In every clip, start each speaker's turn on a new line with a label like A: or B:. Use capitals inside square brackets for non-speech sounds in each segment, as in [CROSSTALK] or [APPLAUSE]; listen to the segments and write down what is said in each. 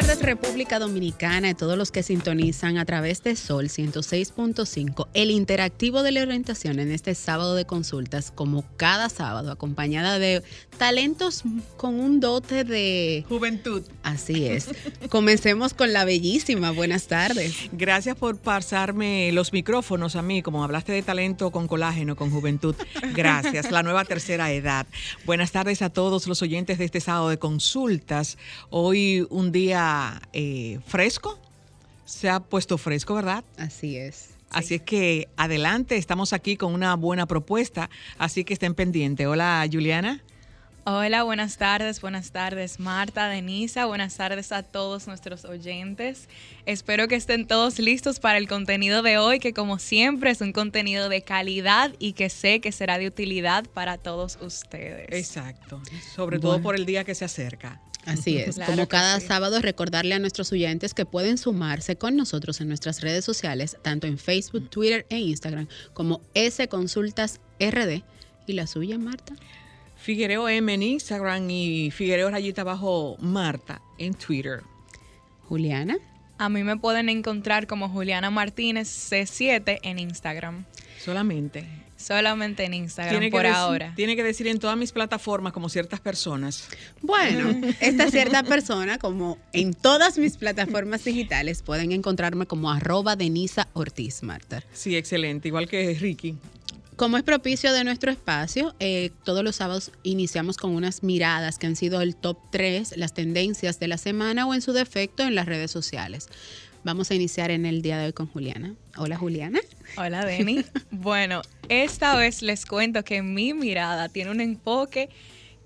A: tardes República Dominicana y todos los que sintonizan a través de Sol 106.5, el interactivo de la orientación en este sábado de consultas, como cada sábado, acompañada de talentos con un dote de
B: juventud.
A: Así es. Comencemos con la bellísima. Buenas tardes.
B: Gracias por pasarme los micrófonos a mí, como hablaste de talento con colágeno, con juventud. Gracias. la nueva tercera edad. Buenas tardes a todos los oyentes de este sábado de consultas. Hoy un día eh, fresco. Se ha puesto fresco, ¿verdad?
A: Así es.
B: Así es que adelante, estamos aquí con una buena propuesta, así que estén pendientes. Hola, Juliana.
C: Hola, buenas tardes, buenas tardes Marta, Denisa, buenas tardes a todos nuestros oyentes. Espero que estén todos listos para el contenido de hoy, que como siempre es un contenido de calidad y que sé que será de utilidad para todos ustedes.
B: Exacto, sobre todo por el día que se acerca.
A: Así es, como cada sábado recordarle a nuestros oyentes que pueden sumarse con nosotros en nuestras redes sociales, tanto en Facebook, Twitter e Instagram, como S Consultas RD. ¿Y la suya, Marta?
B: Figuereo M en Instagram y Figuereo Rayita Bajo Marta en Twitter.
A: Juliana.
C: A mí me pueden encontrar como Juliana Martínez C7 en Instagram.
B: Solamente.
C: Solamente en Instagram por ahora.
B: tiene que decir en todas mis plataformas como ciertas personas.
A: Bueno, esta [LAUGHS] cierta persona, como en todas mis plataformas digitales, pueden encontrarme como arroba Denisa Ortiz, Marta.
B: Sí, excelente. Igual que Ricky.
A: Como es propicio de nuestro espacio, eh, todos los sábados iniciamos con unas miradas que han sido el top 3, las tendencias de la semana o en su defecto en las redes sociales. Vamos a iniciar en el día de hoy con Juliana. Hola Juliana.
C: Hola Denny. [LAUGHS] bueno, esta vez les cuento que mi mirada tiene un enfoque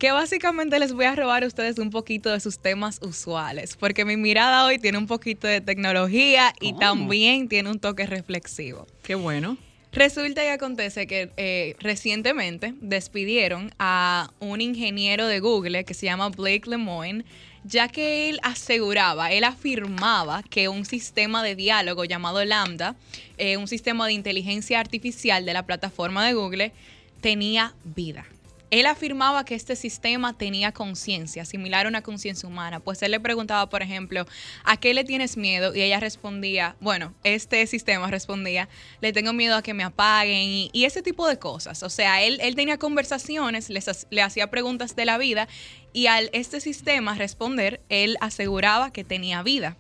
C: que básicamente les voy a robar a ustedes un poquito de sus temas usuales, porque mi mirada hoy tiene un poquito de tecnología y también tiene un toque reflexivo.
B: Qué bueno.
C: Resulta y acontece que eh, recientemente despidieron a un ingeniero de Google que se llama Blake Lemoine, ya que él aseguraba, él afirmaba que un sistema de diálogo llamado Lambda, eh, un sistema de inteligencia artificial de la plataforma de Google, tenía vida. Él afirmaba que este sistema tenía conciencia, similar a una conciencia humana. Pues él le preguntaba, por ejemplo, ¿a qué le tienes miedo? Y ella respondía, bueno, este sistema respondía, le tengo miedo a que me apaguen y, ese tipo de cosas. O sea, él, él tenía conversaciones, le hacía preguntas de la vida y al este sistema responder, él aseguraba que tenía vida.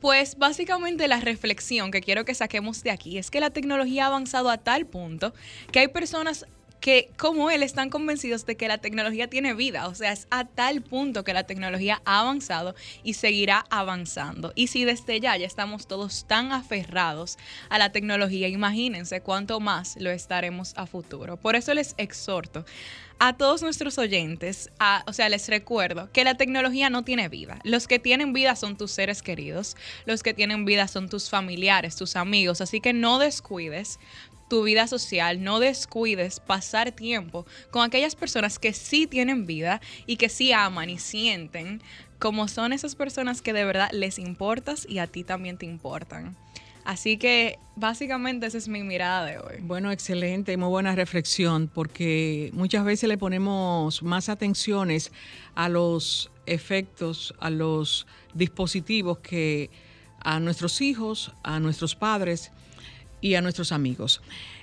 C: Pues básicamente la reflexión que quiero que saquemos de aquí es que la tecnología ha avanzado a tal punto que hay personas que como él están convencidos de que la tecnología tiene vida, o sea, es a tal punto que la tecnología ha avanzado y seguirá avanzando. Y si desde ya ya estamos todos tan aferrados a la tecnología, imagínense cuánto más lo estaremos a futuro. Por eso les exhorto a todos nuestros oyentes, o sea, les recuerdo que la tecnología no tiene vida. Los que tienen vida son tus seres queridos, los que tienen vida son tus familiares, tus amigos, así que no descuides tu vida social, no descuides pasar tiempo con aquellas personas que sí tienen vida y que sí aman y sienten como son esas personas que de verdad les importas y a ti también te importan. Así que básicamente esa es mi mirada de hoy.
B: Bueno, excelente, muy buena reflexión, porque muchas veces le ponemos más atenciones a los efectos, a los dispositivos que a nuestros hijos, a nuestros padres y a nuestros amigos.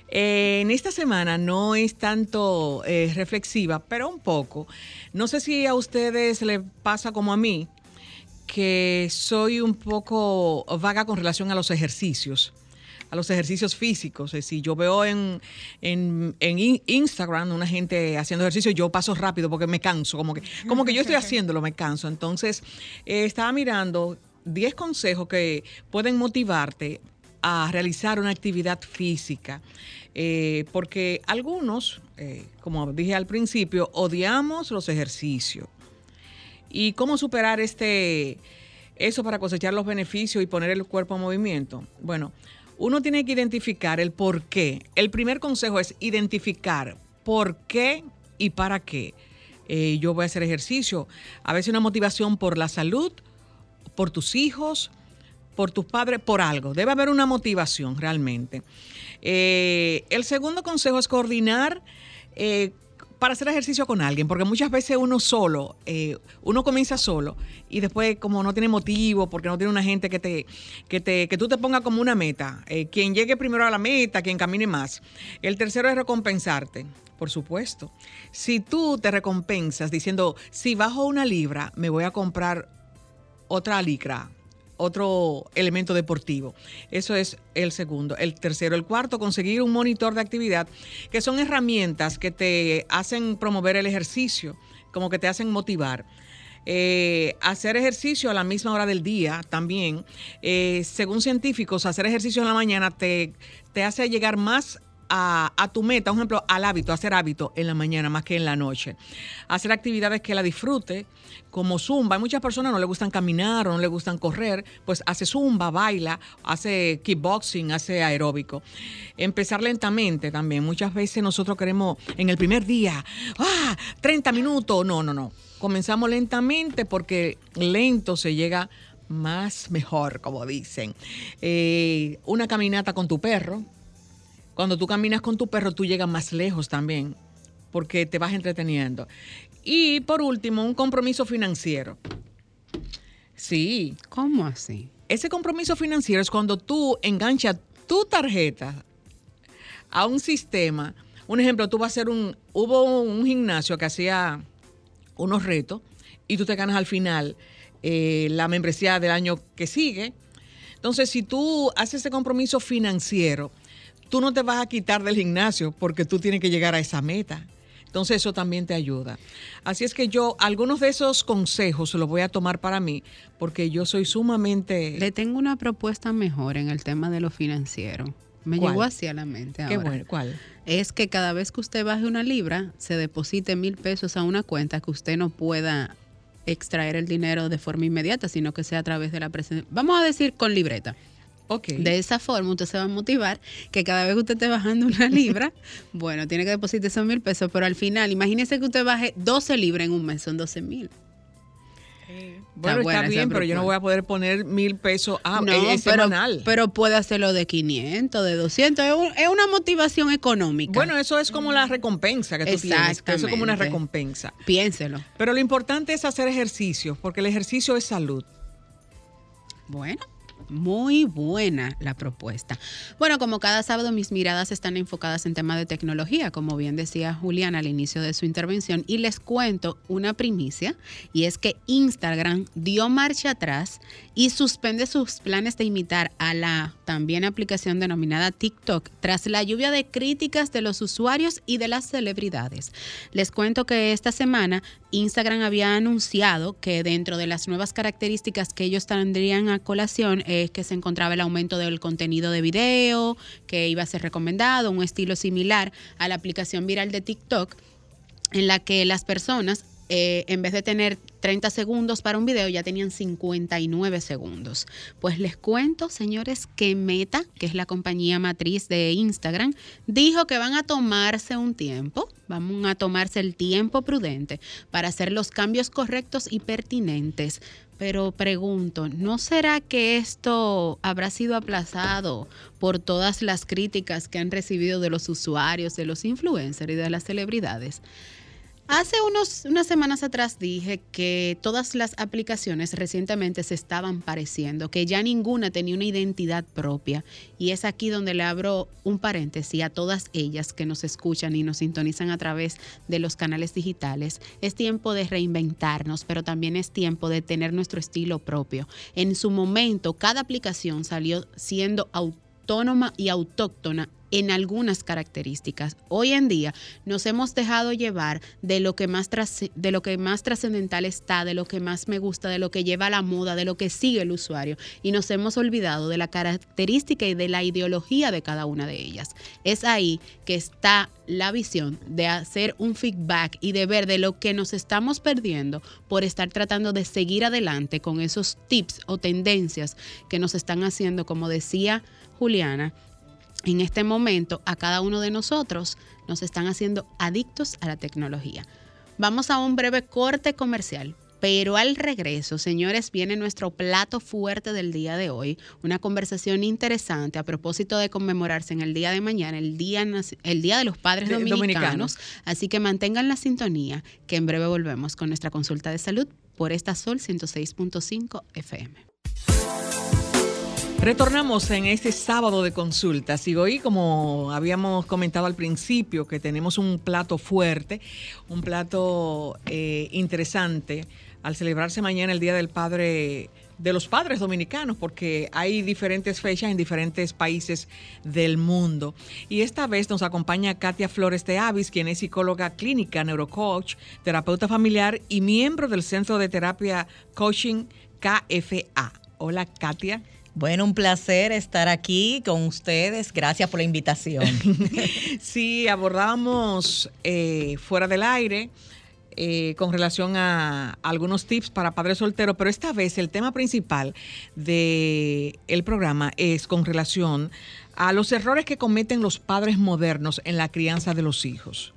B: Eh, en esta semana no es tanto eh, reflexiva, pero un poco. No sé si a ustedes les pasa como a mí, que soy un poco vaga con relación a los ejercicios a los ejercicios físicos. Si yo veo en, en, Instagram una gente haciendo ejercicio, yo paso rápido porque me canso, como que, como que yo estoy [LAUGHS] haciéndolo, me canso. Entonces, eh, estaba mirando 10 consejos que pueden motivarte a realizar una actividad física. Eh, porque algunos, eh, como dije al principio, odiamos los ejercicios. ¿Y cómo superar este, eso para cosechar los beneficios y poner el cuerpo en movimiento? Bueno, uno tiene que identificar el por qué. El primer consejo es identificar por qué y para qué eh, yo voy a hacer ejercicio. A veces una motivación por la salud, por tus hijos, por tus padres, por algo. Debe haber una motivación realmente. Eh, el segundo consejo es coordinar eh, para hacer ejercicio con alguien, porque muchas veces uno solo, eh, uno comienza solo y después como no tiene motivo, porque no tiene una gente que te, que te, que tú te pongas como una meta, quien llegue primero a la meta, quien camine más. El tercero es recompensarte. Por supuesto. Si tú te recompensas diciendo, si bajo una libra, me voy a comprar otra licra, otro elemento deportivo. Eso es el segundo. El tercero, el cuarto, conseguir un monitor de actividad, que son herramientas que te hacen promover el ejercicio, como que te hacen motivar. Eh, hacer ejercicio a la misma hora del día también. Eh, según científicos, hacer ejercicio en la mañana te, te hace llegar más a, tu meta, por ejemplo, al hábito, hacer hábito en la mañana más que en la noche. Hacer actividades que la disfrute, como zumba. Hay muchas personas no le gustan caminar o no le gustan correr, pues hace zumba, baila, hace kickboxing, hace aeróbico. Empezar lentamente también. Muchas veces nosotros queremos en el primer día, ¡ah! 30 minutos. No, no, no. Comenzamos lentamente porque lento se llega más mejor, como dicen. Eh, una caminata con tu perro, cuando tú caminas con tu perro, tú llegas más lejos también, porque te vas entreteniendo. Y por último, un compromiso financiero. Sí.
A: ¿Cómo así?
B: Ese compromiso financiero es cuando tú enganchas tu tarjeta a un sistema. Un ejemplo, tú vas a hacer un. Hubo un gimnasio que hacía unos retos y tú te ganas al final eh, la membresía del año que sigue. Entonces, si tú haces ese compromiso financiero, tú no te vas a quitar del gimnasio porque tú tienes que llegar a esa meta. Entonces eso también te ayuda. Así es que yo algunos de esos consejos los voy a tomar para mí porque yo soy sumamente...
A: Le tengo una propuesta mejor en el tema de lo financiero. Me llegó así a la mente. Ahora.
B: Qué bueno, ¿cuál?
A: Es que cada vez que usted baje una libra, se deposite mil pesos a una cuenta que usted no pueda extraer el dinero de forma inmediata, sino que sea a través de la presencia. Vamos a decir con libreta. De esa forma usted se va a motivar que cada vez que usted esté bajando una [LAUGHS] libra, bueno, tiene que depositar esos mil pesos, pero al final, imagínese que usted baje 12 libras en un mes, son 12 mil.
B: Bueno, está, bien, pero yo no voy a poder poner mil pesos a no, pero, semanal.
A: Pero puede hacerlo de 500, de 200. Es, una motivación económica.
B: Bueno, eso es como la recompensa que tú tienes. Eso es como una recompensa.
A: Piénselo.
B: Pero lo importante es hacer ejercicio, porque el ejercicio es salud.
A: Bueno, muy buena la propuesta. Bueno, como cada sábado mis miradas están enfocadas en temas de tecnología, como bien decía Julián al inicio de su intervención, y les cuento una primicia, y es que Instagram dio marcha atrás y suspende sus planes de imitar a la también aplicación denominada TikTok tras la lluvia de críticas de los usuarios y de las celebridades. Les cuento que esta semana Instagram había anunciado que dentro de las nuevas características que ellos tendrían a colación es que se encontraba el aumento del contenido de video, que iba a ser recomendado, un estilo similar a la aplicación viral de TikTok, en la que las personas eh, en vez de tener 30 segundos para un video, ya tenían 59 segundos. Pues les cuento, señores, que Meta, que es la compañía matriz de Instagram, dijo que van a tomarse un tiempo, van a tomarse el tiempo prudente para hacer los cambios correctos y pertinentes. Pero pregunto, ¿no será que esto habrá sido aplazado por todas las críticas que han recibido de los usuarios, de los influencers y de las celebridades? Hace unos, unas semanas atrás dije que todas las aplicaciones recientemente se estaban pareciendo, que ya ninguna tenía una identidad propia. Y es aquí donde le abro un paréntesis a todas ellas que nos escuchan y nos sintonizan a través de los canales digitales. Es tiempo de reinventarnos, pero también es tiempo de tener nuestro estilo propio. En su momento, cada aplicación salió siendo autónoma y autóctona en algunas características. Hoy en día nos hemos dejado llevar de lo que más de lo que más trascendental está, de lo que más me gusta, de lo que lleva la moda, de lo que sigue el usuario y nos hemos olvidado de la característica y de la ideología de cada una de ellas. Es ahí que está la visión de hacer un feedback y de ver de lo que nos estamos perdiendo por estar tratando de seguir adelante con esos tips o tendencias que nos están haciendo, como decía Juliana, en este momento a cada uno de nosotros nos están haciendo adictos a la tecnología. Vamos a un breve corte comercial Pero al regreso, señores, viene nuestro plato fuerte del día de hoy, una conversación interesante a propósito de conmemorarse en el día de mañana, el Día, el día de los Padres dominicanos. Así que mantengan la sintonía, que en breve volvemos con nuestra consulta de salud por esta Sol 106.5 FM.
B: Retornamos en este sábado de consultas y hoy, como habíamos comentado al principio, que tenemos un plato fuerte, un plato eh, interesante al celebrarse mañana el Día del Padre de los padres dominicanos, porque hay diferentes fechas en diferentes países del mundo. Y esta vez nos acompaña Katia Flores de Avis, quien es psicóloga clínica, neurocoach, terapeuta familiar y miembro del Centro de Terapia Coaching KFA. Hola, Katia.
D: Bueno, un placer estar aquí con ustedes. Gracias por la invitación. [LAUGHS]
B: sí, abordábamos eh, fuera del aire eh, con relación a, algunos tips para padres solteros, pero esta vez el tema principal del el programa es con relación a los errores que cometen los padres modernos en la crianza de los hijos.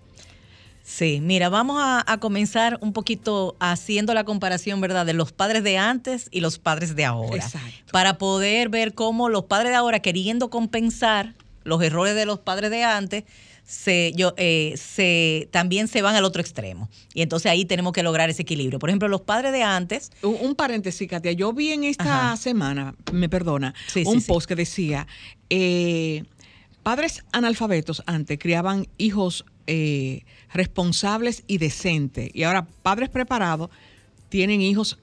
D: Sí, mira, vamos a, comenzar un poquito haciendo la comparación, ¿verdad?, de los padres de antes y los padres de ahora. Exacto. Para poder ver cómo los padres de ahora, queriendo compensar los errores de los padres de antes, se, yo, eh, se, también se van al otro extremo. Y entonces ahí tenemos que lograr ese equilibrio. Por ejemplo, los padres de antes.
B: Un, paréntesis, Katia. Yo vi en esta semana, me perdona, un post que decía: eh, padres analfabetos antes criaban hijos eh, responsables y decentes. Y ahora, padres preparados tienen hijos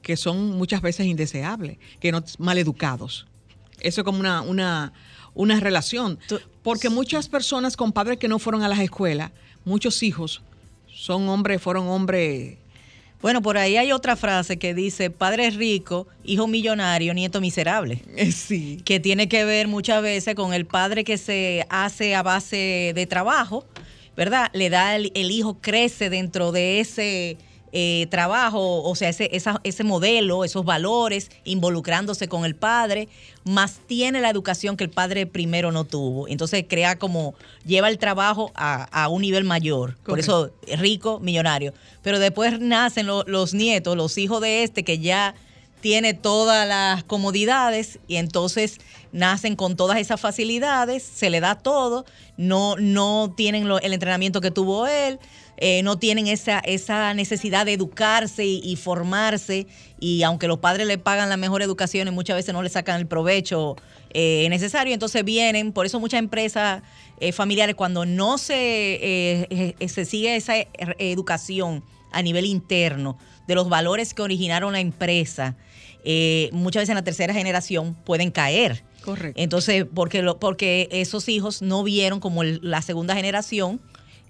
B: que son muchas veces indeseables, que no maleducados. Eso es como una, una, una relación. Porque muchas personas con padres que no fueron a las escuelas, muchos hijos, son hombres, fueron hombres.
D: Bueno, por ahí hay otra frase que dice, padre rico, hijo millonario, nieto miserable.
B: Sí.
D: Que tiene que ver muchas veces con el padre que se hace a base de trabajo, ¿verdad? Le da el hijo, crece dentro de ese eh, trabajo, o sea, ese, ese modelo, esos valores, involucrándose con el padre, más tiene la educación que el padre primero no tuvo. Entonces crea como, lleva el trabajo a, un nivel mayor, por eso rico, millonario. Pero después nacen los nietos, los hijos de este que ya tiene todas las comodidades y entonces nacen con todas esas facilidades, se le da todo, no, no tienen el entrenamiento que tuvo él, eh, no tienen esa, esa necesidad de educarse y, formarse y aunque los padres le pagan la mejor educación y muchas veces no le sacan el provecho eh, necesario, entonces vienen, por eso muchas empresas eh, familiares cuando no se, se sigue esa educación a nivel interno de los valores que originaron la empresa, muchas veces en la tercera generación pueden caer.
B: Correcto.
D: Entonces, porque, lo, porque esos hijos no vieron como la segunda generación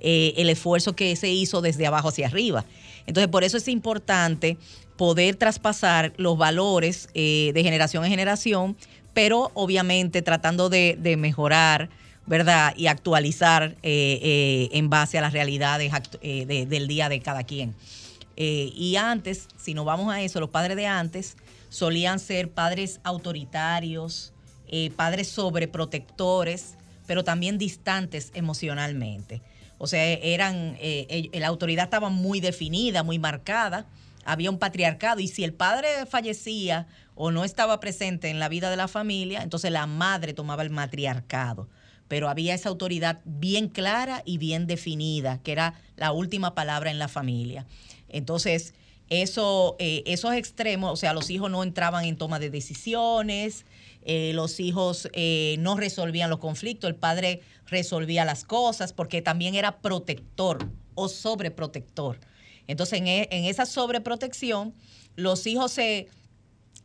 D: eh, el esfuerzo que se hizo desde abajo hacia arriba. Entonces, por eso es importante poder traspasar los valores eh, de generación en generación, pero obviamente tratando de, mejorar, ¿verdad? Y actualizar eh, en base a las realidades del día de cada quien. y antes, si nos vamos a eso, los padres de antes solían ser padres autoritarios, padres sobreprotectores, pero también distantes emocionalmente. O sea, eran, eh, la autoridad estaba muy definida, muy marcada, había un patriarcado y si el padre fallecía o no estaba presente en la vida de la familia, entonces la madre tomaba el matriarcado. Pero había esa autoridad bien clara y bien definida, que era la última palabra en la familia. Entonces, eso, eh, esos extremos, o sea, los hijos no entraban en toma de decisiones, eh, los hijos no resolvían los conflictos, el padre resolvía las cosas porque también era protector o sobreprotector. Entonces, en, e, esa sobreprotección, los hijos se,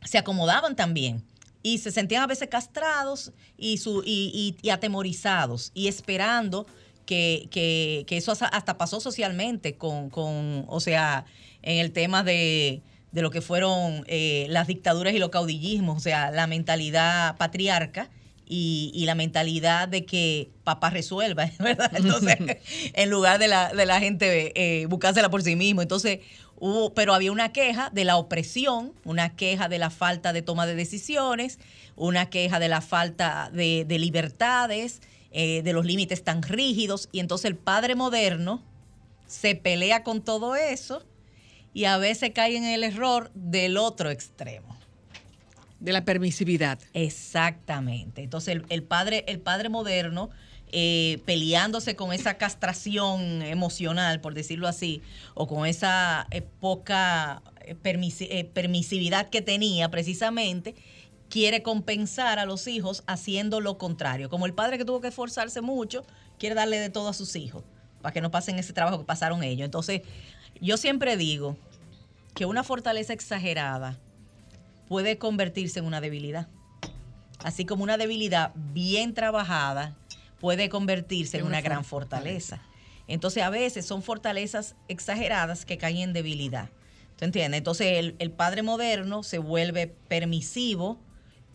D: se, acomodaban también y se sentían a veces castrados y, su, y, atemorizados y esperando que, que, eso hasta pasó socialmente con, con, o sea, en el tema de de lo que fueron eh, las dictaduras y los caudillismos, o sea, la mentalidad patriarca y, la mentalidad de que papá resuelva, [LAUGHS] ¿verdad? Entonces, en lugar de la, de la gente eh, buscársela por sí mismo. Entonces, hubo, pero había una queja de la opresión, una queja de la falta de toma de decisiones, una queja de la falta de, libertades, eh, de los límites tan rígidos. Y entonces el padre moderno se pelea con todo eso y a veces caen en el error del otro extremo.
B: De la permisividad.
D: Exactamente. Entonces el, padre, el padre moderno, eh, peleándose con esa castración emocional, por decirlo así, o con esa eh, poca eh, eh, permisividad que tenía precisamente, quiere compensar a los hijos haciendo lo contrario. Como el padre que tuvo que esforzarse mucho, quiere darle de todo a sus hijos, para que no pasen ese trabajo que pasaron ellos. Entonces, yo siempre digo que una fortaleza exagerada puede convertirse en una debilidad. Así como una debilidad bien trabajada puede convertirse en
B: En una
D: una gran
B: fortaleza.
D: fortaleza. Entonces a veces son fortalezas exageradas que caen en debilidad. ¿Tú entiendes? Entonces el, el padre moderno se vuelve permisivo,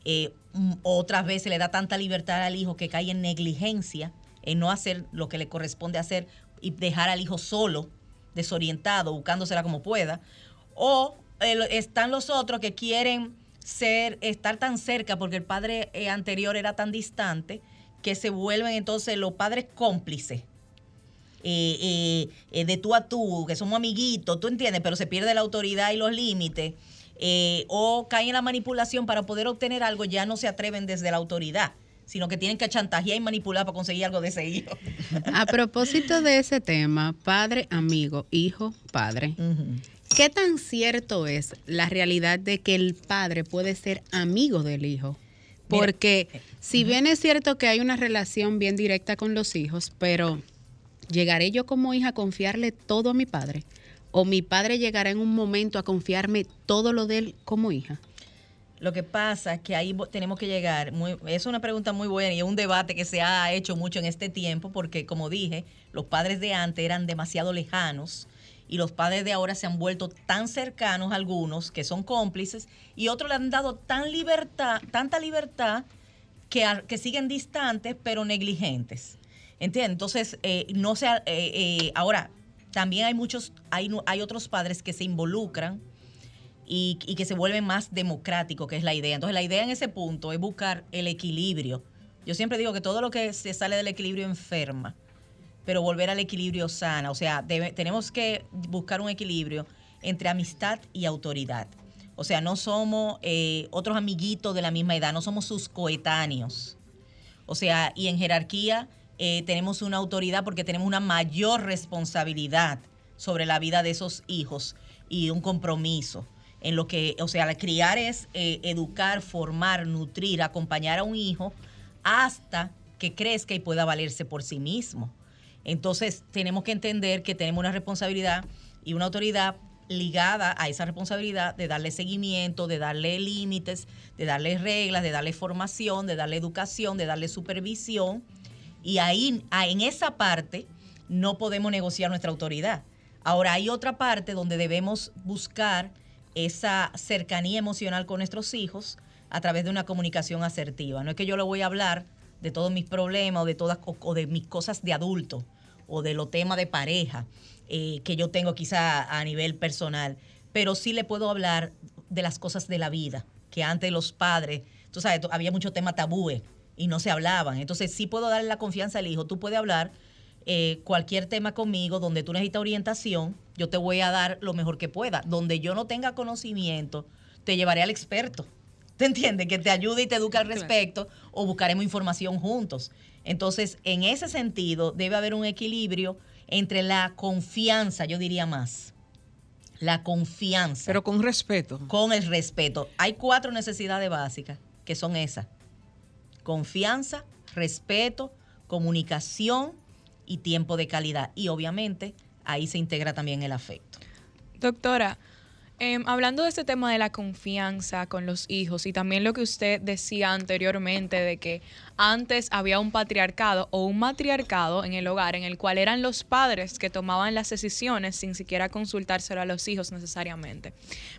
D: eh, mm, otras veces le da tanta libertad al hijo que cae en negligencia, en no hacer lo que le corresponde hacer y dejar al hijo solo, desorientado, buscándosela como pueda. O están los otros que quieren ser, estar tan cerca porque el padre eh, anterior era tan distante que se vuelven entonces los padres cómplices. eh, eh, eh, de tú a tú, que somos amiguitos, tú entiendes, pero se pierde la autoridad y los límites, o caen en la manipulación para poder obtener algo, ya no se atreven desde la autoridad, sino que tienen que chantajear y manipular para conseguir algo de ese hijo.
A: A propósito de ese tema, padre, amigo, hijo, padre. ¿Qué tan cierto es la realidad de que el padre puede ser amigo del hijo?
D: Mira,
A: Porque si bien es cierto que hay una relación bien directa con los hijos, pero ¿llegaré yo como hija a confiarle todo a mi padre? ¿O mi padre llegará en un momento a confiarme todo lo de él como hija?
D: Lo que pasa es que ahí tenemos que llegar, muy, es una pregunta muy buena y es un debate que se ha hecho mucho en este tiempo porque, como dije, los padres de antes eran demasiado lejanos y los padres de ahora se han vuelto tan cercanos algunos que son cómplices y otros le han dado tan libertad, tanta libertad que, a- que siguen distantes pero negligentes. Entonces, eh, no sea, eh, eh, ahora, también hay muchos, hay, hay otros padres que se involucran y, y que se vuelven más democráticos, que es la idea. Entonces, la idea en ese punto es buscar el equilibrio. Yo siempre digo que todo lo que se sale del equilibrio enferma, pero volver al equilibrio sana. O sea, tenemos que buscar un equilibrio entre amistad y autoridad. O sea, no somos eh, otros amiguitos de la misma edad, no somos sus coetáneos. O sea, y en jerarquía eh, tenemos una autoridad porque tenemos una mayor responsabilidad sobre la vida de esos hijos y un compromiso en lo que, o sea, criar es eh, educar, formar, nutrir, acompañar a un hijo hasta que crezca y pueda valerse por sí mismo. Entonces, tenemos que entender que tenemos una responsabilidad y una autoridad ligada a esa responsabilidad de darle seguimiento, de darle límites, de darle reglas, de darle formación, de darle educación, de darle supervisión. Y ahí, ah, en esa parte, no podemos negociar nuestra autoridad. Ahora, hay otra parte donde debemos buscar esa cercanía emocional con nuestros hijos a través de una comunicación asertiva. No es que yo le voy a hablar de todos mis problemas o de todas o, de mis cosas de adulto o de los temas de pareja eh, que yo tengo quizá a nivel personal, pero sí le puedo hablar de las cosas de la vida, que antes los padres, tú sabes, había mucho tema tabúes y no se hablaban. Entonces sí puedo darle la confianza al hijo, tú puedes hablar eh, cualquier tema conmigo donde tú necesitas orientación, yo te voy a dar lo mejor que pueda. Donde yo no tenga conocimiento, te llevaré al experto. ¿Te entiendes? Que te ayude y te eduque al
B: Claro.
D: respecto o buscaremos información juntos. Entonces, en ese sentido, debe haber un equilibrio entre la confianza, yo diría más. La confianza
B: Pero con respeto.
D: con el respeto. Hay cuatro necesidades básicas que son esas. Confianza, respeto, comunicación y tiempo de calidad. Y obviamente ahí se integra también el afecto.
C: Doctora, em, hablando de este tema de la confianza con los hijos y también lo que usted decía anteriormente de que antes había un patriarcado o un matriarcado en el hogar en el cual eran los padres que tomaban las decisiones sin siquiera consultárselo a los hijos necesariamente.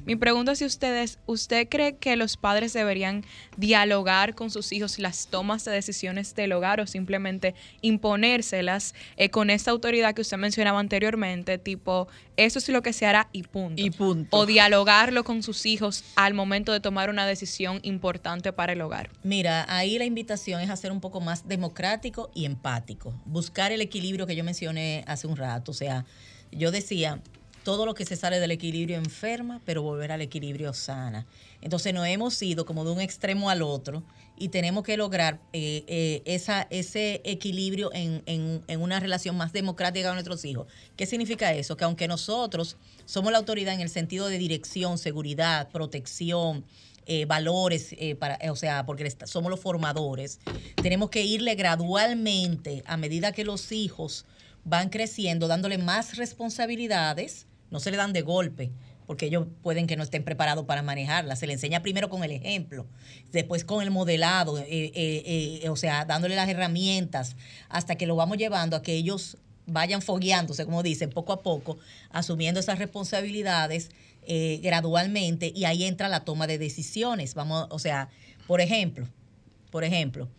C: Mi pregunta es si ustedes, ¿usted cree que los padres deberían dialogar con sus hijos las tomas de decisiones del hogar o simplemente imponérselas eh, con esta autoridad que usted mencionaba anteriormente, tipo, eso es lo que se hará y punto?
B: Y punto.
C: O dialogarlo con sus hijos al momento de tomar una decisión importante para el hogar.
D: Mira, ahí la invitación es hacer un poco más democrático y empático. Buscar el equilibrio que yo mencioné hace un rato. O sea, yo decía, todo lo que se sale del equilibrio enferma, pero volver al equilibrio sana. Entonces nos hemos ido como de un extremo al otro y tenemos que lograr eh, eh, esa, ese equilibrio en, en, una relación más democrática con nuestros hijos. ¿Qué significa eso? Que aunque nosotros somos la autoridad en el sentido de dirección, seguridad, protección, eh, valores, para, o sea, porque somos los formadores, tenemos que irle gradualmente a medida que los hijos van creciendo, dándole más responsabilidades, no se le dan de golpe, porque ellos pueden que no estén preparados para manejarla. Se le enseña primero con el ejemplo, después con el modelado, eh, eh, eh, o sea, dándole las herramientas, hasta que lo vamos llevando a que ellos vayan fogueándose, como dicen, poco a poco, asumiendo esas responsabilidades gradualmente, y ahí entra la toma de decisiones. Vamos, o sea, por ejemplo, por ejemplo,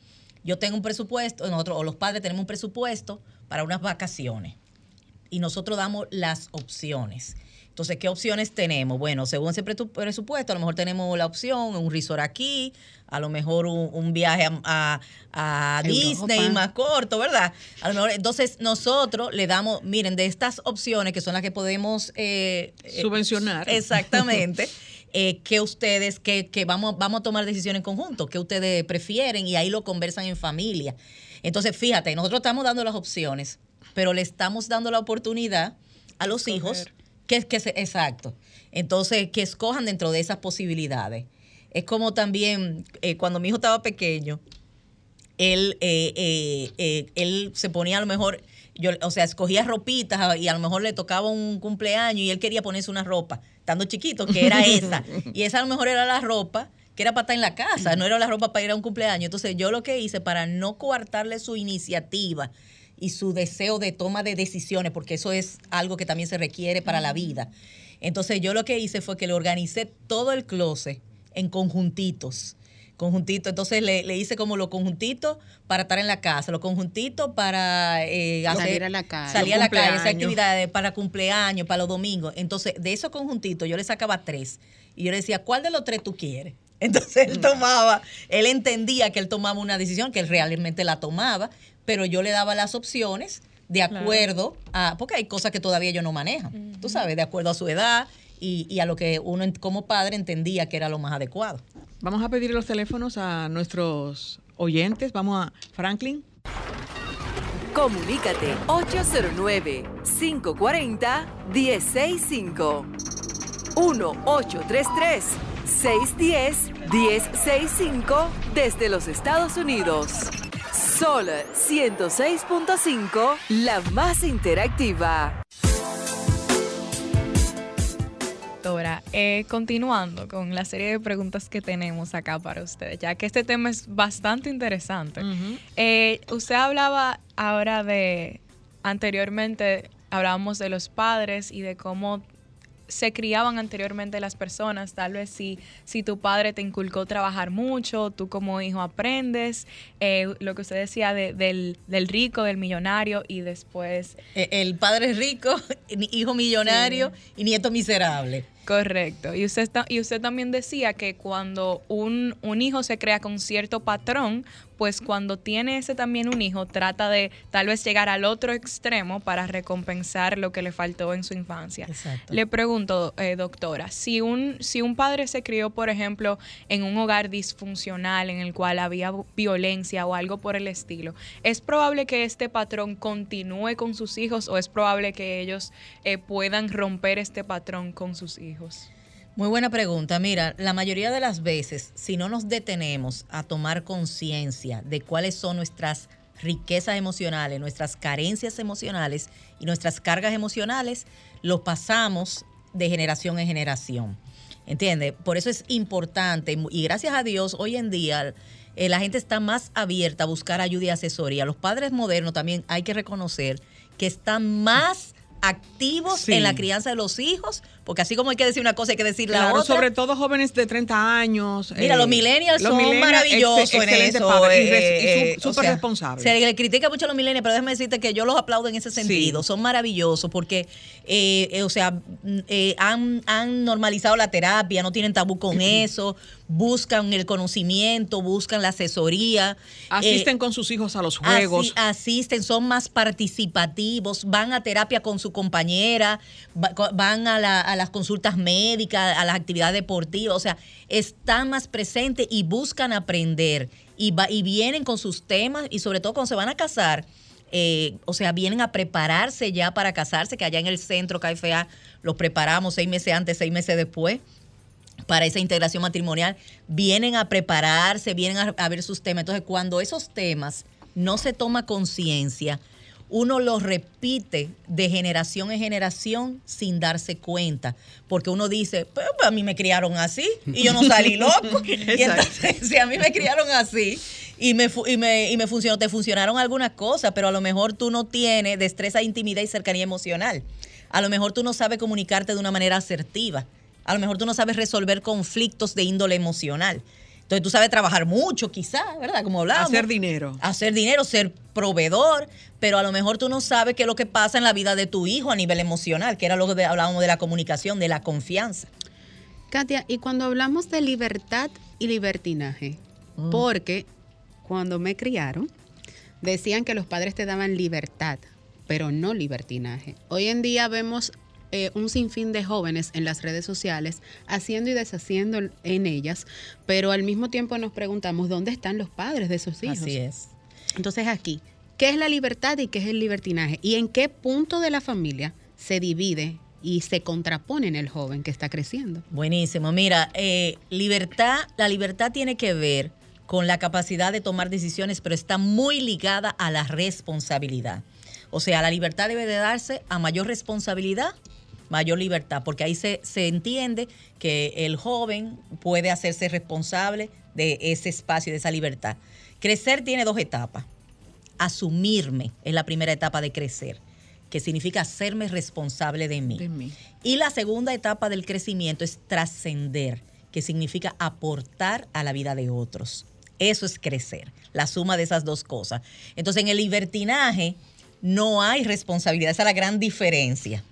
D: yo tengo un presupuesto, nosotros, o los padres tenemos un presupuesto para unas vacaciones, y nosotros damos las opciones entonces, ¿qué opciones tenemos? Bueno, según ese presupuesto, a lo mejor tenemos la opción, un resort aquí, a lo mejor un, viaje a, Disney más corto, ¿verdad? A lo mejor, entonces nosotros le damos, miren, de estas opciones que son las que podemos
B: eh, eh, subvencionar.
D: exactamente. [LAUGHS] Eh, que ustedes, que, que, vamos, vamos a tomar decisiones en conjunto, que ustedes prefieren y ahí lo conversan en familia. Entonces, fíjate, nosotros estamos dando las opciones, pero le estamos dando la oportunidad a los hijos que, que exacto. Entonces, que escojan dentro de esas posibilidades. Es como también eh, cuando mi hijo estaba pequeño, él, eh, eh, él se ponía a lo mejor, yo, o sea, escogía ropitas y a lo mejor le tocaba un cumpleaños y él quería ponerse una ropa, estando chiquito, que era [LAUGHS] esa. y esa a lo mejor era la ropa que era para estar en la casa, no era la ropa para ir a un cumpleaños. Entonces yo lo que hice para no coartarle su iniciativa y su deseo de toma de decisiones, porque eso es algo que también se requiere para la vida. Entonces yo lo que hice fue que le organicé todo el closet en conjuntitos. Conjuntitos, entonces le, hice como los conjuntitos para estar en la casa, los conjuntitos para
A: eh, salir a la calle,
D: salir a la calle, hacer actividades para cumpleaños, para los domingos. Entonces, de esos conjuntitos yo le sacaba tres y yo le decía, ¿cuál de los tres tú quieres? [LAUGHS] Entonces él tomaba, él entendía que él tomaba una decisión, que él realmente la tomaba, pero yo le daba las opciones de acuerdo a, porque hay cosas que todavía yo no manejo, tú sabes, de acuerdo a su edad y, a lo que uno como padre entendía que era lo más adecuado.
B: Vamos a pedir los teléfonos a nuestros oyentes. Vamos a Franklin.
E: Comunícate 809-540-1065. 1-833-610-1065 desde los Estados Unidos. Sol 106.5, la más interactiva.
C: Doctora, eh, continuando con la serie de preguntas que tenemos acá para ustedes, ya que este tema es bastante interesante. Eh, usted hablaba ahora de, anteriormente hablábamos de los padres y de cómo se criaban anteriormente las personas. Tal vez si, si tu padre te inculcó trabajar mucho, tú como hijo aprendes, eh, lo que usted decía del, del, rico, del millonario y después...
D: E, el padre rico, [LAUGHS] hijo millonario y nieto miserable.
C: Correcto. Y usted, y usted también decía que cuando un, un hijo se crea con cierto patrón, pues cuando tiene ese también un hijo, trata de tal vez llegar al otro extremo para recompensar lo que le faltó en su infancia. Le pregunto, eh, doctora, si un, si un padre se crió, por ejemplo, en un hogar disfuncional en el cual había violencia o algo por el estilo, ¿es probable que este patrón continúe con sus hijos o es probable que ellos eh, puedan romper este patrón con sus hijos?
D: Muy buena pregunta. Mira, la mayoría de las veces, si no nos detenemos a tomar conciencia de cuáles son nuestras riquezas emocionales, nuestras carencias emocionales y nuestras cargas emocionales, lo pasamos de generación en generación. ¿Entiendes? Por eso es importante y gracias a Dios hoy en día eh, la gente está más abierta a buscar ayuda y asesoría. Los padres modernos también hay que reconocer que están más activos en la crianza de los hijos porque así como hay que decir una cosa, hay que decir la
B: Claro,
D: otra.
B: sobre todo jóvenes de 30 años.
D: Mira,
B: eh,
D: los millennials
B: los
D: son
B: millennials,
D: maravillosos
B: ex-
D: en eso.
B: y
D: eh,
B: y
D: eh,
B: su-
D: o
B: súper
D: sea,
B: responsables.
D: Se le critica mucho a los millennials, pero déjame decirte que yo los aplaudo en ese sentido. Son maravillosos porque, eh, eh, o sea, mm, eh, han, han normalizado la terapia, no tienen tabú con eso, buscan el conocimiento, buscan la asesoría.
B: Asisten
D: eh,
B: con sus hijos a los juegos.
D: Asi- asisten, son más participativos, van a terapia con su compañera, va- co- van a, la- a las consultas médicas, a las actividades deportivas, o sea, están más presentes y buscan aprender y, va- y vienen con sus temas y sobre todo cuando se van a casar. eh, o sea, vienen a prepararse ya para casarse, que allá en el centro KFA los preparamos seis meses antes, seis meses después para esa integración matrimonial, vienen a prepararse, vienen a, a ver sus temas. Entonces, cuando esos temas no se toma conciencia, uno los repite de generación en generación sin darse cuenta, porque uno dice, pero a mí me criaron así y yo no salí [LAUGHS] loco. y entonces, si a mí me criaron así y me, y me, y me funcionó, te funcionaron algunas cosas, pero a lo mejor tú no tienes destreza, intimidad y cercanía emocional. A lo mejor tú no sabes comunicarte de una manera asertiva. A lo mejor tú no sabes resolver conflictos de índole emocional. Entonces tú sabes trabajar mucho, quizás, ¿verdad? Como hablábamos.
B: Hacer dinero.
D: Hacer dinero, ser proveedor, pero a lo mejor tú no sabes qué es lo que pasa en la vida de tu hijo a nivel emocional, que era lo que hablábamos de la comunicación, de la confianza.
A: Katia, y cuando hablamos de libertad y libertinaje,
D: Mm.
A: porque cuando me criaron, decían que los padres te daban libertad, pero no libertinaje. Hoy en día vemos eh, un sinfín de jóvenes en las redes sociales haciendo y deshaciendo en ellas, pero al mismo tiempo nos preguntamos dónde están los padres de esos hijos.
D: Así es.
A: Entonces aquí, ¿qué es la libertad y qué es el libertinaje? ¿Y en qué punto de la familia se divide y se contrapone en el joven que está creciendo?
D: Buenísimo. Mira, eh, libertad, la libertad tiene que ver con la capacidad de tomar decisiones, pero está muy ligada a la responsabilidad. O sea, la libertad debe de darse a mayor responsabilidad, mayor libertad, porque ahí se, se entiende que el joven puede hacerse responsable de ese espacio, de esa libertad. Crecer tiene dos etapas. Asumirme es la primera etapa de crecer, que significa hacerme responsable de mí.
B: De mí.
D: Y la segunda etapa del crecimiento es trascender, que significa aportar a la vida de otros. Eso es crecer, la suma de esas dos cosas. Entonces, en el libertinaje no hay responsabilidad, esa es la gran diferencia.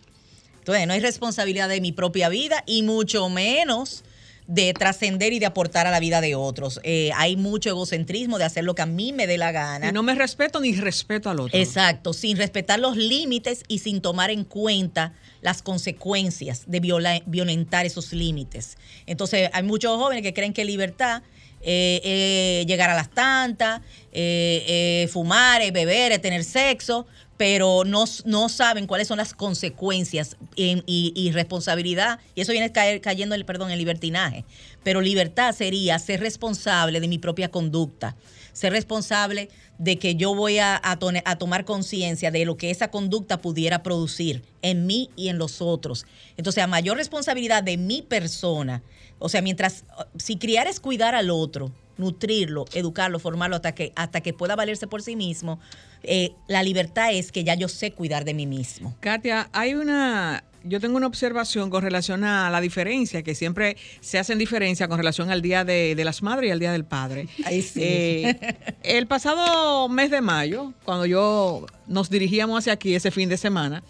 D: Entonces, no hay responsabilidad de mi propia vida y mucho menos de trascender y de aportar a la vida de otros. Eh, hay mucho egocentrismo de hacer lo que a mí me dé la gana.
B: Y no me respeto ni respeto al otro.
D: Exacto, sin respetar los límites y sin tomar en cuenta las consecuencias de viola- violentar esos límites. Entonces, hay muchos jóvenes que creen que libertad eh, eh, llegar a las tantas, eh, eh, fumar, beber, tener sexo, pero no, no saben cuáles son las consecuencias y, responsabilidad. Y eso viene caer- cayendo en el, perdón, en libertinaje. Pero libertad sería ser responsable de mi propia conducta, ser responsable de que yo voy a, a tomar conciencia de lo que esa conducta pudiera producir en mí y en los otros. Entonces, a mayor responsabilidad de mi persona, o sea, mientras, si criar es cuidar al otro, nutrirlo, educarlo, formarlo hasta que, hasta que pueda valerse por sí mismo, eh, la libertad es que ya yo sé cuidar de mí mismo.
B: Katia, hay una, yo tengo una observación con relación a la diferencia, que siempre se hacen diferencia con relación al Día de, de las Madres y al Día del Padre. [LAUGHS]
D: Ahí sí.
B: Eh, el pasado mes de mayo, cuando yo nos dirigíamos hacia aquí ese fin de semana,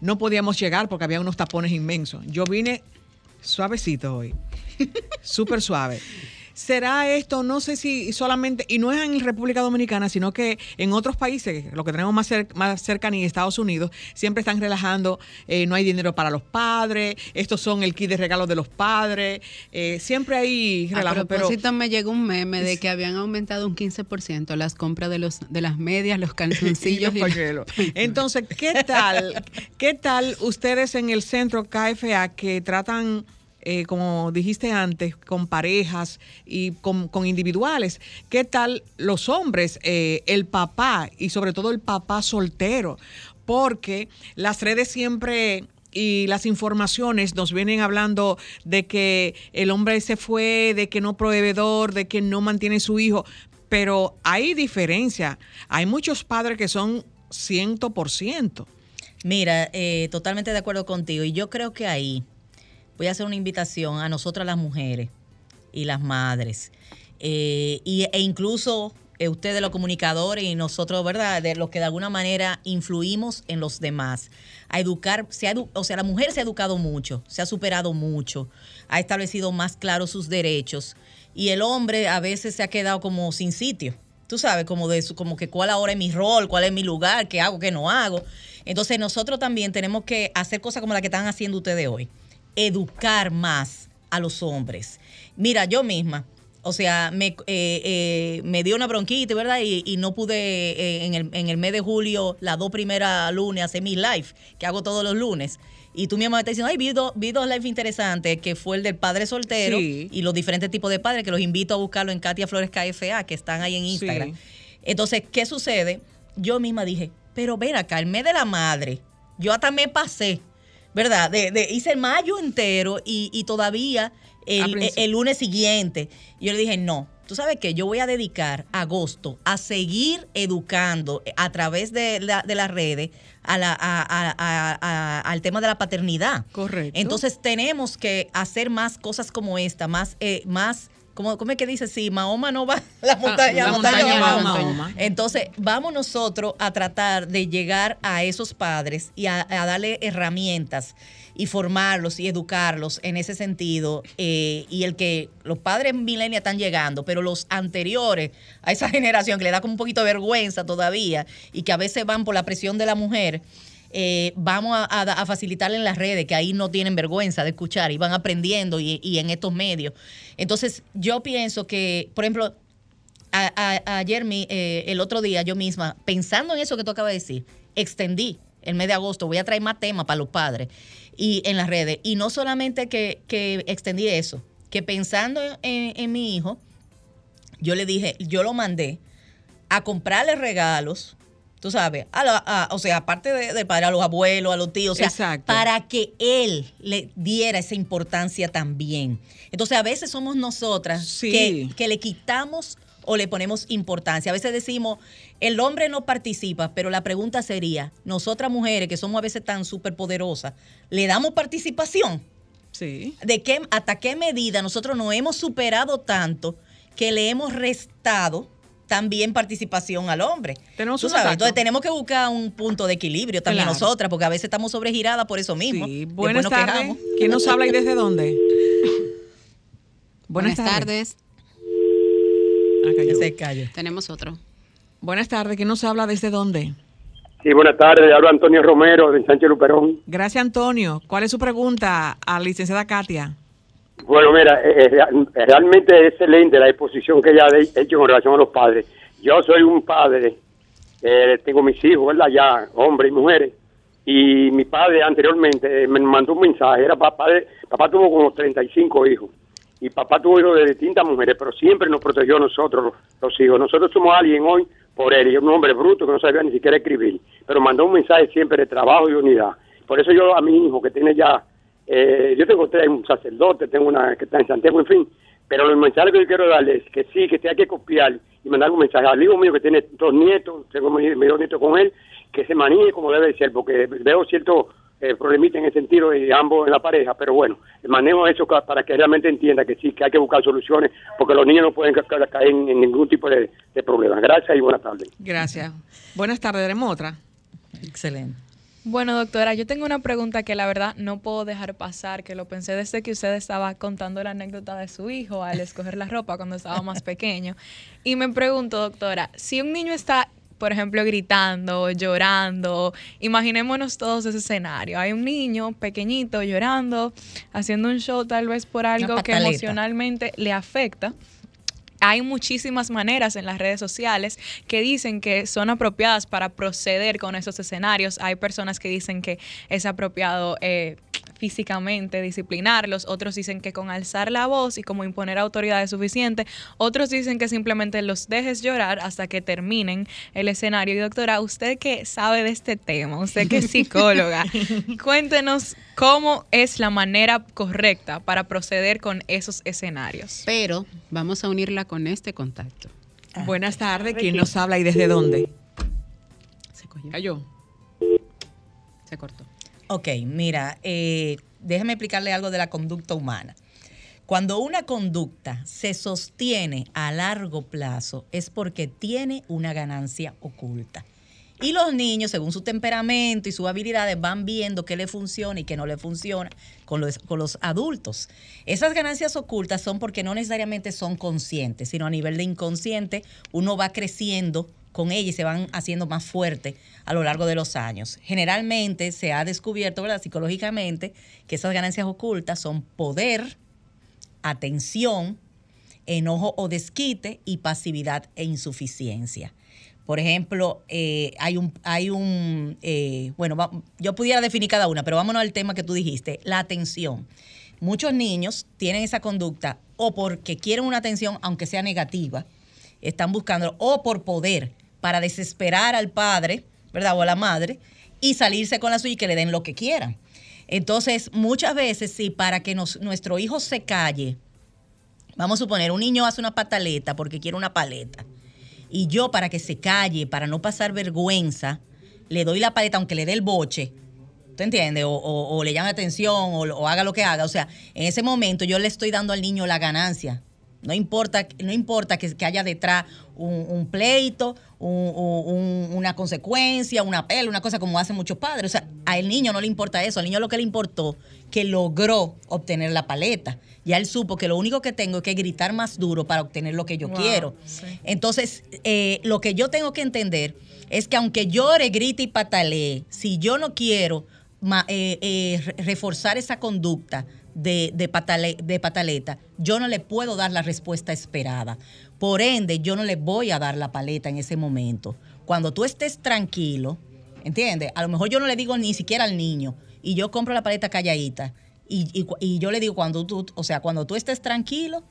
B: no podíamos llegar porque había unos tapones inmensos. Yo vine suavecito hoy, [LAUGHS] súper suave. ¿Será esto? No sé si solamente, y no es en República Dominicana, sino que en otros países, lo que tenemos más, cer- más cercanía, Estados Unidos, siempre están relajando, eh, no hay dinero para los padres, estos son el kit de regalos de los padres, eh, siempre hay
A: A
B: relajo, pero...
A: propósito, me llegó un meme de que habían aumentado un 15% las compras de los de las medias, los [LAUGHS]
B: y
A: calzoncillos.
B: los
A: y-
B: pañuelos. Entonces, ¿qué tal? ¿Qué tal ustedes en el centro KFA que tratan, eh, como dijiste antes, con parejas y con, individuales? ¿Qué tal los hombres, eh, el papá y sobre todo el papá soltero? Porque las redes siempre y las informaciones nos vienen hablando de que el hombre se fue, de que no proveedor, de que no mantiene su hijo, pero hay diferencia. Hay muchos padres que son 100%.
D: Mira, eh, totalmente de acuerdo contigo. Y yo creo que ahí voy a hacer una invitación a nosotras las mujeres y las madres, eh, y, e incluso eh, ustedes los comunicadores y nosotros, ¿verdad? De los que de alguna manera influimos en los demás. A educar, se ha edu- o sea, la mujer se ha educado mucho, se ha superado mucho, ha establecido más claros sus derechos y el hombre a veces se ha quedado como sin sitio. Tú sabes, como de su- como que cuál ahora es mi rol, cuál es mi lugar, qué hago, qué no hago. Entonces nosotros también tenemos que hacer cosas como la que están haciendo ustedes hoy. Educar más a los hombres. Mira, yo misma, o sea, me, eh, eh, me dio una bronquita, ¿verdad? Y, y no pude eh, en, el, en el mes de julio, las dos primeras lunes, hacer mi live, que hago todos los lunes. Y tú misma me estás diciendo, ay, vi, dos- vi dos live interesantes, que fue el del padre soltero
B: Sí.
D: y los diferentes tipos de padres, que los invito a buscarlo en Katia Flores KFA, que están ahí en Instagram.
B: Sí.
D: Entonces, ¿qué sucede? Yo misma dije, pero ven acá, el mes de la madre, yo hasta me pasé, ¿verdad? De, de- hice mayo entero y, y todavía
B: Al
D: el, lunes siguiente. Yo le dije, no, tú sabes que yo voy a dedicar agosto a seguir educando a través de, la- de las redes a la- a- a- a- a- al tema de la paternidad.
B: Correcto.
D: Entonces tenemos que hacer más cosas como esta, más, eh, más, ¿cómo, ¿cómo es que dice? Si Mahoma no va, [LAUGHS] la montaña,
B: la
D: montaña
B: montaña
D: va
B: va
D: Mahoma.
B: Mahoma.
D: Entonces, vamos nosotros a tratar de llegar a esos padres y a, a darle herramientas y formarlos y educarlos en ese sentido. eh, y el que los padres milenios están llegando, pero los anteriores a esa [LAUGHS] generación que le da como un poquito de vergüenza todavía y que a veces van por la presión de la mujer. Eh, vamos a, a- a facilitarle en las redes, que ahí no tienen vergüenza de escuchar y van aprendiendo y, en estos medios. Entonces, yo pienso que, por ejemplo, a- ayer, eh, el otro día, yo misma, pensando en eso que tú acabas de decir, extendí el mes de agosto, voy a traer más temas para los padres y en las redes. Y no solamente que, que extendí eso, que pensando en, en mi hijo, yo le dije, yo lo mandé a comprarle regalos, tú sabes, a la- a- o sea, aparte de, de padre, a los abuelos, a los tíos, o sea,
B: Exacto.
D: para que él le diera esa importancia también. Entonces, a veces somos nosotras
B: Sí.
D: que, que le quitamos o le ponemos importancia. A veces decimos, el hombre no participa, pero la pregunta sería, nosotras mujeres que somos a veces tan superpoderosas, ¿le damos participación?
B: Sí.
D: ¿De qué, hasta qué medida nosotros nos hemos superado tanto que le hemos restado también participación al hombre?
B: Tenemos
D: Tú
B: un
D: sabes, entonces tenemos que buscar un punto de equilibrio también
B: Claro.
D: nosotras, porque a veces estamos sobregiradas por eso mismo.
B: Sí. Buenas tardes. ¿Quién nos habla y desde dónde?
A: Buenas tardes.
B: Ah, cayó.
D: Ese callo.
A: Tenemos otro.
B: Buenas tardes. ¿Quién nos habla desde dónde?
F: Sí, buenas tardes. Hablo Antonio Romero de Sánchez Luperón.
B: Gracias, Antonio. ¿Cuál es su pregunta a la licenciada Katia?
F: Bueno, mira, eh, eh, real- realmente es excelente la exposición que ella ha hecho con relación a los padres. Yo soy un padre, eh, tengo mis hijos, ¿verdad? Ya, hombres y mujeres. Y mi padre anteriormente eh, me mandó un mensaje. Era papá, de- papá tuvo como 35 hijos. Y papá tuvo hijos de distintas mujeres, pero siempre nos protegió a nosotros, los hijos. Nosotros somos alguien hoy por él. Y es un hombre bruto que no sabía ni siquiera escribir. Pero mandó un mensaje siempre de trabajo y unidad. Por eso yo a mi hijo, que tiene ya eh, yo tengo tres, un sacerdote, tengo una que está en Santiago, en fin. Pero el mensaje que yo quiero darle es que sí, que te hay que copiar y mandar un mensaje al hijo mío que tiene dos nietos, tengo mi, mi dos nietos con él, que se maneje como debe de ser, porque veo cierto eh, problemita en ese sentido y ambos en la pareja, pero bueno, el manejo eso para que realmente entienda que sí, que hay que buscar soluciones, porque los niños no pueden ca- ca- caer en, en ningún tipo de, de problema. Gracias y buenas tardes.
B: Gracias. Buenas tardes. Tenemos otra.
D: Excelente.
C: Bueno, doctora, yo tengo una pregunta que la verdad no puedo dejar pasar, que lo pensé desde que usted estaba contando la anécdota de su hijo al escoger la ropa cuando estaba más pequeño. Y me pregunto, doctora, si un niño está, por ejemplo, gritando, llorando, imaginémonos todos ese escenario. Hay un niño pequeñito llorando, haciendo un show tal vez por algo que emocionalmente le afecta hay muchísimas maneras en las redes sociales que dicen que son apropiadas para proceder con esos escenarios. Hay personas que dicen que es apropiado eh, físicamente disciplinarlos, otros dicen que con alzar la voz y como imponer autoridad es suficiente, otros dicen que simplemente los dejes llorar hasta que terminen el escenario. Y doctora, usted que sabe de este tema, usted que es psicóloga, [LAUGHS] cuéntenos cómo es la manera correcta para proceder con esos escenarios.
A: Pero vamos a unirla con este contacto.
B: Buenas tardes. ¿Quién nos habla y desde dónde?
A: Se cogió.
B: Cayó.
A: Se cortó.
D: Ok, mira, eh, explicarle algo de la conducta humana. Cuando una conducta se sostiene a largo plazo es porque tiene una ganancia oculta. Y los niños, según su temperamento y sus habilidades, van viendo qué le funciona y qué no le funciona con los, con los adultos. Esas ganancias ocultas son porque no necesariamente son conscientes, sino a nivel de inconsciente uno va creciendo con ellas y se van haciendo más fuertes a lo largo de los años. Generalmente se ha descubierto, ¿verdad? Psicológicamente, que esas ganancias ocultas son poder, atención, enojo o desquite y pasividad e insuficiencia. Por ejemplo, eh, hay un, hay un eh, bueno, yo pudiera definir cada una, pero vámonos al tema que tú dijiste, la atención. Muchos niños tienen esa conducta o porque quieren una atención, aunque sea negativa, están buscando, o por poder, para desesperar al padre, ¿verdad? O a la madre, y salirse con la suya y que le den lo que quieran. Entonces, muchas veces, sí, para que nos- nuestro hijo se calle, vamos a suponer, un niño hace una pataleta porque quiere una paleta. Y yo, para que se calle, para no pasar vergüenza, le doy la paleta, aunque le dé el boche. ¿Tú entiendes? O, o- le llame atención o, o haga lo que haga. O sea, en ese momento yo le estoy dando al niño la ganancia. No importa, no importa que, que haya detrás un, un pleito, un- un- una consecuencia, una pela, una cosa como hacen muchos padres. O sea, al niño no le importa eso. Al niño lo que le importó, que logró obtener la paleta. Ya él supo que lo único que tengo es que gritar más duro para obtener lo que yo
C: Wow,
D: quiero.
C: sí.
D: Entonces, eh, lo que yo tengo que entender es que aunque llore, grite y patalee, si yo no quiero ma- eh, eh, re- reforzar esa conducta de, de, patale- de pataleta, yo no le puedo dar la respuesta esperada. Por ende, yo no le voy a dar la paleta en ese momento. Cuando tú estés tranquilo, ¿entiendes? A lo mejor yo no le digo ni siquiera al niño y yo compro la paleta calladita. Y, y y yo le digo cuando tú, o sea, cuando tú estés tranquilo,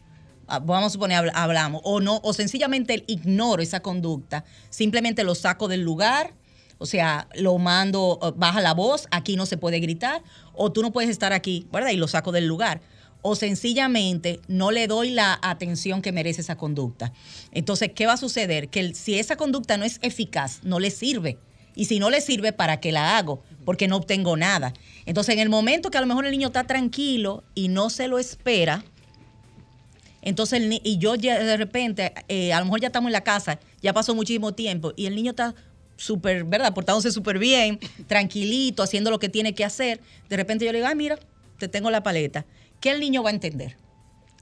D: ah, vamos a suponer, habl- hablamos, o no, o sencillamente ignoro esa conducta, simplemente lo saco del lugar, o sea, lo mando, eh, baja la voz, aquí no se puede gritar, o tú no puedes estar aquí, ¿verdad? Y lo saco del lugar. O sencillamente no le doy la atención que merece esa conducta. Entonces, ¿qué va a suceder? Que si esa conducta no es eficaz, no le sirve. Y si no le sirve, ¿para qué la hago? Porque no obtengo nada. Entonces, en el momento que a lo mejor el niño está tranquilo y no se lo espera, entonces, y yo ya de repente, eh, a lo mejor ya estamos en la casa, ya pasó muchísimo tiempo y el niño está súper, ¿verdad? Portándose súper bien, tranquilito, haciendo lo que tiene que hacer. De repente yo le digo, ay, mira, te tengo la paleta. ¿Qué el niño va a entender?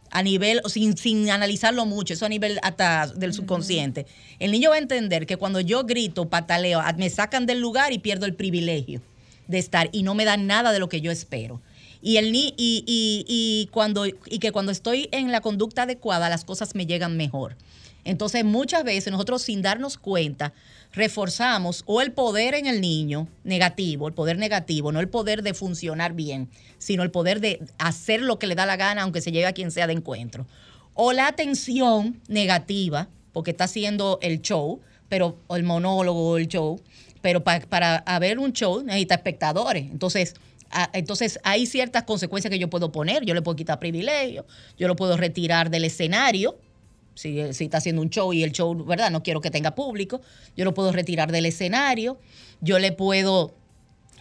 D: A nivel, sin, sin analizarlo mucho, eso a nivel hasta del subconsciente. El niño va a entender que cuando yo grito, pataleo, me sacan del lugar y pierdo el privilegio de estar y no me dan nada de lo que yo espero. Y, el y, y- y cuando, y que cuando estoy en la conducta adecuada, las cosas me llegan mejor. Entonces, muchas veces nosotros sin darnos cuenta, reforzamos o el poder en el niño negativo, el poder negativo, no el poder de funcionar bien, sino el poder de hacer lo que le da la gana, aunque se lleve a quien sea de encuentro. O la atención negativa, porque está haciendo el show, pero, el monólogo, o el show, pero pa- para haber un show necesita espectadores. Entonces, a- entonces hay ciertas consecuencias que yo puedo poner. Yo le puedo quitar privilegio, yo lo puedo retirar del escenario, si, si está haciendo un show y el show, ¿verdad? No quiero que tenga público, yo lo puedo retirar del escenario, yo le puedo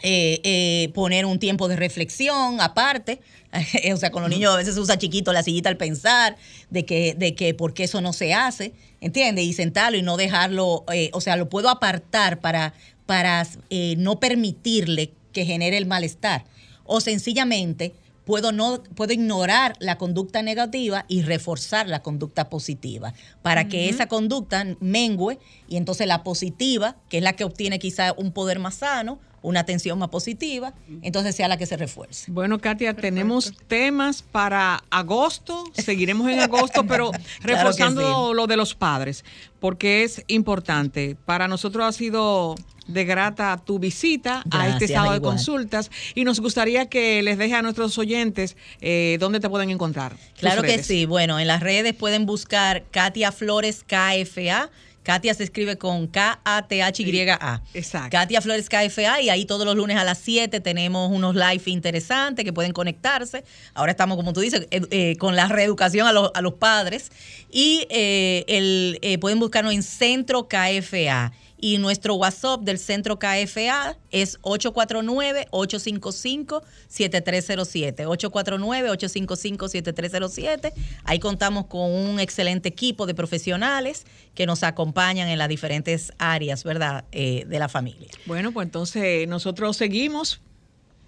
D: eh, eh, poner un tiempo de reflexión aparte. [LAUGHS] o sea, con los niños a veces se usa chiquito la sillita al pensar de que, de que por qué eso no se hace, ¿entiendes? Y sentarlo y no dejarlo, eh, o sea, lo puedo apartar para, para eh, no permitirle que genere el malestar. O sencillamente puedo, no, puedo ignorar la conducta negativa y reforzar la conducta positiva. Para que esa conducta mengue y entonces la positiva, que es la que obtiene quizá un poder más sano, una atención más positiva, entonces sea la que se refuerce.
B: Bueno, Katia, tenemos temas para agosto, seguiremos en agosto, pero [LAUGHS]
D: Claro
B: reforzando
D: sí.
B: lo de los padres, porque es importante. Para nosotros ha sido de grata tu visita a este sábado de consultas y nos gustaría que les deje a nuestros oyentes eh, dónde te pueden encontrar.
D: Claro que sí. Bueno, en las redes pueden buscar Katia Flores KFA. Katia se escribe con K-A-T-H-Y-A.
B: Exacto.
D: Katia Flores KFA y ahí todos los lunes a las 7 tenemos unos live interesantes que pueden conectarse. Ahora estamos, como tú dices, ed- eh, con la reeducación a, los- a los padres. Y eh, el, eh, pueden buscarnos en Centro KFA. Y nuestro WhatsApp del centro KFA es 849-855-7307. 849-855-7307. Ahí contamos con un excelente equipo de profesionales que nos acompañan en las diferentes áreas, ¿verdad?, eh, de la familia.
B: Bueno, pues entonces nosotros seguimos.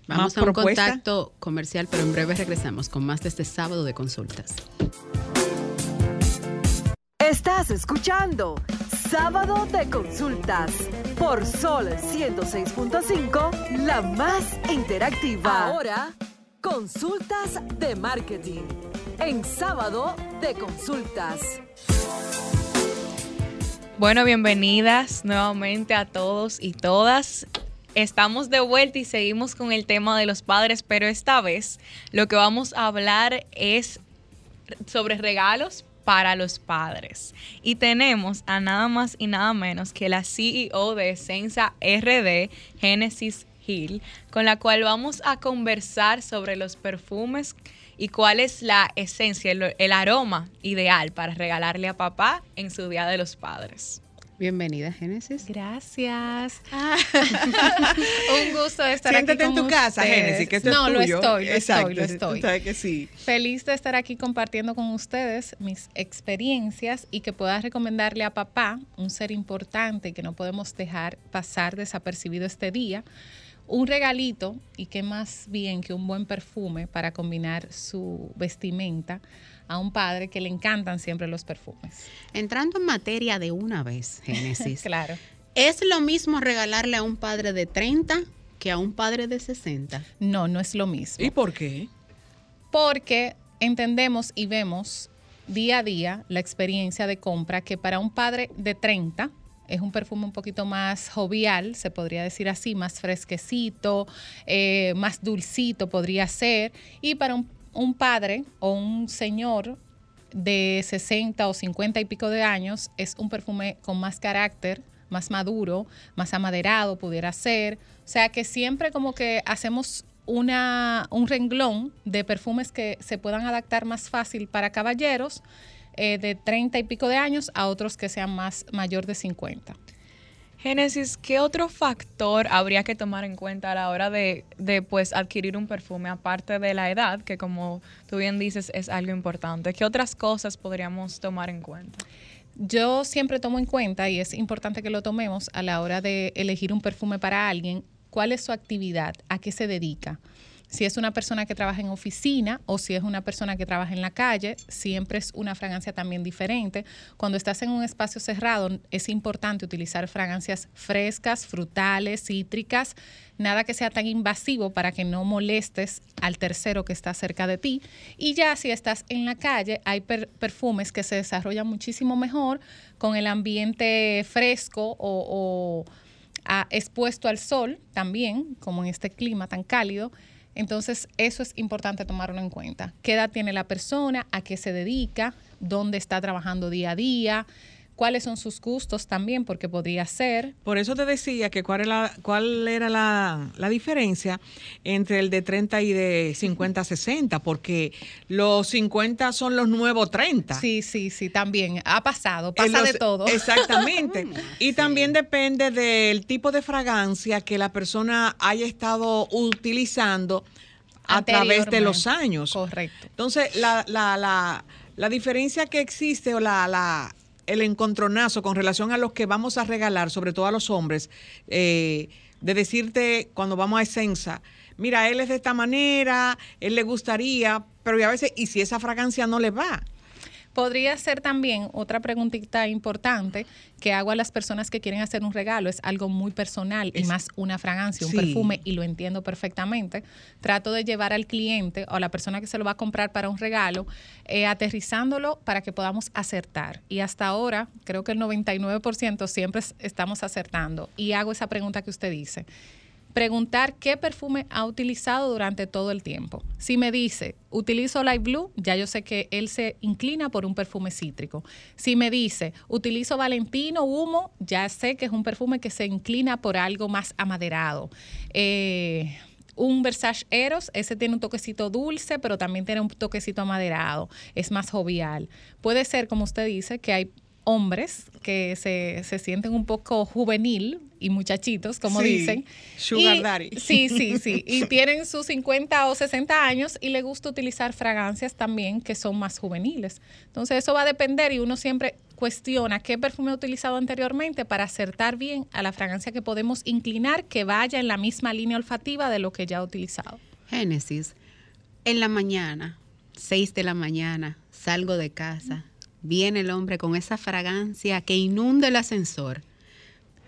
A: Vamos
B: Más
A: a un contacto comercial, pero en breve regresamos con más de este sábado de consultas.
E: Estás escuchando Sábado de Consultas por Sol 106.5, la más interactiva. Ahora, consultas de marketing en Sábado de Consultas.
C: Bueno, bienvenidas nuevamente a todos y todas. Estamos de vuelta y seguimos con el tema de los padres, pero esta vez lo que vamos a hablar es sobre regalos para los padres. Y tenemos a nada más y nada menos que la CEO de Esenza RD, Genesis Hill, con la cual vamos a conversar sobre los perfumes y cuál es la esencia, el, el aroma ideal para regalarle a papá en su Día de los Padres.
A: Bienvenida, Génesis.
G: Gracias. [LAUGHS] Un gusto de estar
B: Siéntate
G: aquí
B: en
G: con
B: tu casa. Génesis, que esto es
G: No, lo
B: tuyo.
G: estoy, lo
B: Exacto,
G: estoy, lo estoy.
B: sabes que sí.
G: Feliz de estar aquí compartiendo con ustedes mis experiencias y que pueda recomendarle a papá, un ser importante que no podemos dejar pasar desapercibido este día, un regalito y qué más bien que un buen perfume para combinar su vestimenta a un padre que le encantan siempre los perfumes.
A: Entrando en materia de una vez, Génesis. [LAUGHS]
G: Claro.
A: ¿Es lo mismo regalarle a un padre de 30 que a un padre de 60?
G: No, no es lo mismo.
B: ¿Y por qué?
G: porque entendemos y vemos día a día la experiencia de compra que para un padre de 30 es un perfume un poquito más jovial, se podría decir así, más fresquecito, eh, más dulcito podría ser, y para un, un padre o un señor de 60 o 50 y pico de años es un perfume con más carácter, más maduro, más amaderado pudiera ser. O sea que siempre como que hacemos una, un renglón de perfumes que se puedan adaptar más fácil para caballeros eh, de 30 y pico de años a otros que sean más mayor de 50.
C: Génesis, ¿qué otro factor habría que tomar en cuenta a la hora de, de, pues, adquirir un perfume, aparte de la edad, que como tú bien dices es algo importante? ¿Qué otras cosas podríamos tomar en cuenta?
G: Yo siempre tomo en cuenta, y es importante que lo tomemos a la hora de elegir un perfume para alguien, cuál es su actividad, a qué se dedica. Si es una persona que trabaja en oficina o si es una persona que trabaja en la calle, siempre es una fragancia también diferente. Cuando estás en un espacio cerrado, es importante utilizar fragancias frescas, frutales, cítricas, nada que sea tan invasivo para que no molestes al tercero que está cerca de ti. Y ya si estás en la calle, hay per perfumes que se desarrollan muchísimo mejor con el ambiente fresco o, o a, expuesto al sol también, como en este clima tan cálido. Entonces, eso es importante tomarlo en cuenta. ¿Qué edad tiene la persona? ¿A qué se dedica? ¿Dónde está trabajando día a día? ¿Cuáles son sus gustos también? Porque podría ser.
B: Por eso te decía que cuál era la, cuál era la, la diferencia entre el de 30 y de 50 a 60, porque los 50 son los nuevos 30.
G: Sí, sí, sí, también. Ha pasado, pasa
B: los-
G: de todo.
B: Exactamente. [LAUGHS] y también depende del tipo de fragancia que la persona haya estado utilizando a través de los años.
G: Correcto.
B: Entonces, la, la, la, la diferencia que existe o la, la, el encontronazo con relación a los que vamos a regalar, sobre todo a los hombres, eh, de decirte cuando vamos a Esenza, mira, él es de esta manera, él le gustaría, pero a veces, ¿y si esa fragancia no le va?
G: Podría ser también otra preguntita importante que hago a las personas que quieren hacer un regalo. Es algo muy personal y más una fragancia, un perfume, y lo entiendo perfectamente. Trato de llevar al cliente o a la persona que se lo va a comprar para un regalo, eh, aterrizándolo para que podamos acertar. Y hasta ahora, creo que el 99% siempre es- estamos acertando. Y hago esa pregunta que usted dice preguntar qué perfume ha utilizado durante todo el tiempo. Si me dice, utilizo Light Blue, ya yo sé que él se inclina por un perfume cítrico. Si me dice, utilizo Valentino Humo, ya sé que es un perfume que se inclina por algo más amaderado. Eh, un Versace Eros, ese tiene un toquecito dulce, pero también tiene un toquecito amaderado, es más jovial. Puede ser, como usted dice, que hay hombres que se, se sienten un poco juvenil y muchachitos, como
B: Sí,
G: dicen.
B: sugar
G: Y-
B: daddy.
G: Sí, sí, sí. [LAUGHS] Y tienen sus 50 o 60 años y les gusta utilizar fragancias también que son más juveniles. Entonces eso va a depender y uno siempre cuestiona qué perfume ha utilizado anteriormente para acertar bien a la fragancia que podemos inclinar que vaya en la misma línea olfativa de lo que ya ha utilizado.
A: Génesis, en la mañana, 6 de la mañana, salgo de casa, viene el hombre con esa fragancia que inunda el ascensor,